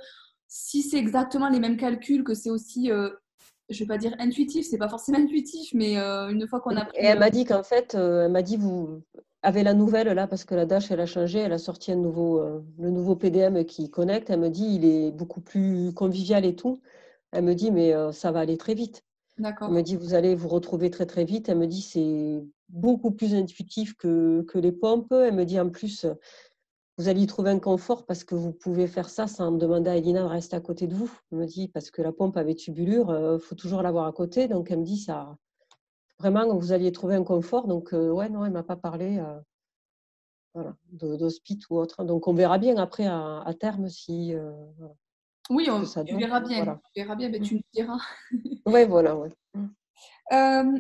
si c'est exactement les mêmes calculs, que c'est aussi, je ne vais pas dire intuitif, c'est pas forcément intuitif, mais une fois qu'on a Et elle m'a dit qu'en fait, elle m'a dit, vous, avait la nouvelle là parce que la Dash elle a changé, elle a sorti un nouveau, euh, le nouveau PDM qui connecte. Elle me dit il est beaucoup plus convivial et tout. Elle me dit mais euh, ça va aller très vite. Elle me dit vous allez vous retrouver très très vite. Elle me dit c'est beaucoup plus intuitif que, que, les pompes. Elle me dit en plus vous allez y trouver un confort parce que vous pouvez faire ça sans demander à Elina de rester à côté de vous. Elle me dit parce que la pompe avait tubulure, il euh, faut toujours l'avoir à côté. Donc elle me dit ça vraiment, vous alliez trouver un confort. Donc, euh, ouais, non, elle ne m'a pas parlé euh, voilà, d'hospice ou autre. Donc, on verra bien après à, terme si. Oui, on verra bien. On verra bien, mais tu me diras. oui, voilà, ouais.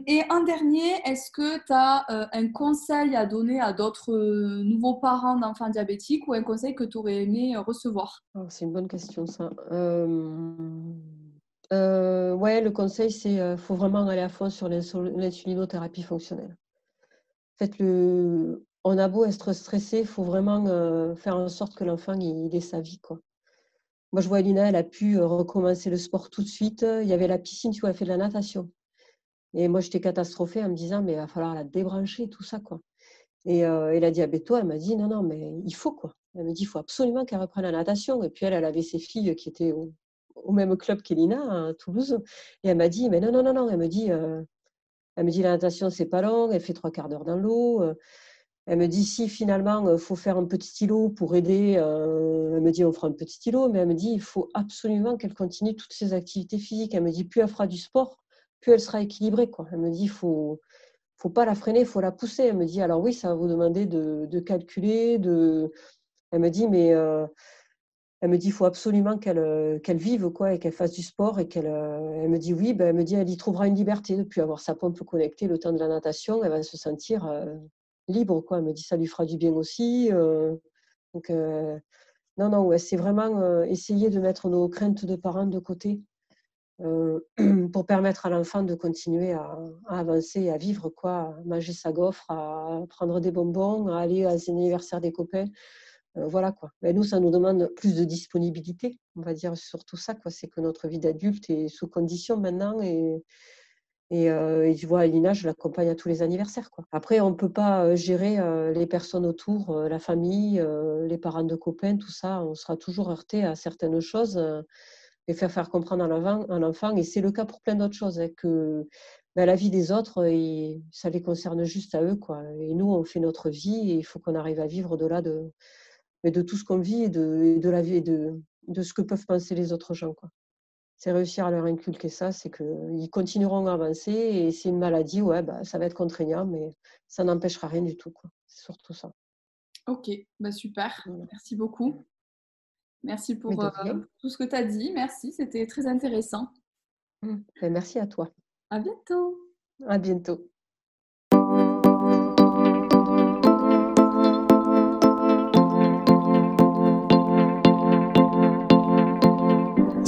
et un dernier, est-ce que tu as un conseil à donner à d'autres nouveaux parents d'enfants diabétiques ou un conseil que tu aurais aimé recevoir? Oh, C'est une bonne question, ça. Euh, ouais, le conseil, c'est qu'il euh, faut vraiment aller à fond sur l'insulinothérapie fonctionnelle. En fait, le, on a beau être stressé, il faut vraiment euh, faire en sorte que l'enfant il, ait sa vie. Quoi. Moi, je vois Elina, elle a pu recommencer le sport tout de suite. Il y avait la piscine, tu vois, elle fait de la natation. Et moi, j'étais catastrophée en me disant, mais il va falloir la débrancher, tout ça. quoi. Et, et la diabéto, elle m'a dit, non, non, mais il faut. quoi. Elle me dit, il faut absolument qu'elle reprenne la natation. Et puis, elle, elle avait ses filles qui étaient au, même club qu'Elina à Toulouse. Et elle m'a dit, mais non, non, non, non. Elle me dit, euh, elle me dit la natation, c'est pas long. Elle fait trois quarts d'heure dans l'eau. Euh. Elle me dit, si finalement, il euh, faut faire un petit stylo pour aider, elle me dit, on fera un petit stylo. Mais elle me dit, il faut absolument qu'elle continue toutes ses activités physiques. Elle me dit, plus elle fera du sport, plus elle sera équilibrée. Elle me dit, il faut faut pas la freiner, il faut la pousser. Elle me dit, alors oui, ça va vous demander de, de calculer, de... Elle me dit, mais elle me dit faut absolument qu'elle euh, vive quoi et qu'elle fasse du sport et qu'elle euh, elle me dit oui ben, elle me dit elle y trouvera une liberté depuis avoir sa pompe connectée le temps de la natation elle va se sentir euh, libre quoi elle me dit ça lui fera du bien aussi donc non non ouais, c'est vraiment essayer de mettre nos craintes de parents de côté pour permettre à l'enfant de continuer à, à, avancer à vivre quoi à manger sa gaufre à prendre des bonbons à aller à l'anniversaire des copains euh, voilà quoi. Mais nous, ça nous demande plus de disponibilité. On va dire surtout ça. C'est que notre vie d'adulte est sous condition maintenant et, et, euh, tu vois, Elina, je l'accompagne à tous les anniversaires. Après, on ne peut pas euh, gérer les personnes autour, la famille, les parents de copains, tout ça. On sera toujours heurté à certaines choses et faire comprendre à l'enfant. Et c'est le cas pour plein d'autres choses, hein, que ben, la vie des autres, et ça les concerne juste à eux. Quoi. Et nous, on fait notre vie et il faut qu'on arrive à vivre au-delà de, de tout ce qu'on vit et de, la vie et de ce que peuvent penser les autres gens. Quoi. C'est réussir à leur inculquer ça, c'est qu'ils continueront à avancer et c'est une maladie, ouais, bah, ça va être contraignant, mais ça n'empêchera rien du tout. C'est surtout ça. Ok, bah super, merci beaucoup. Merci pour euh, tout ce que tu as dit, merci, c'était très intéressant. Mmh. Ben, merci à toi. À bientôt. À bientôt.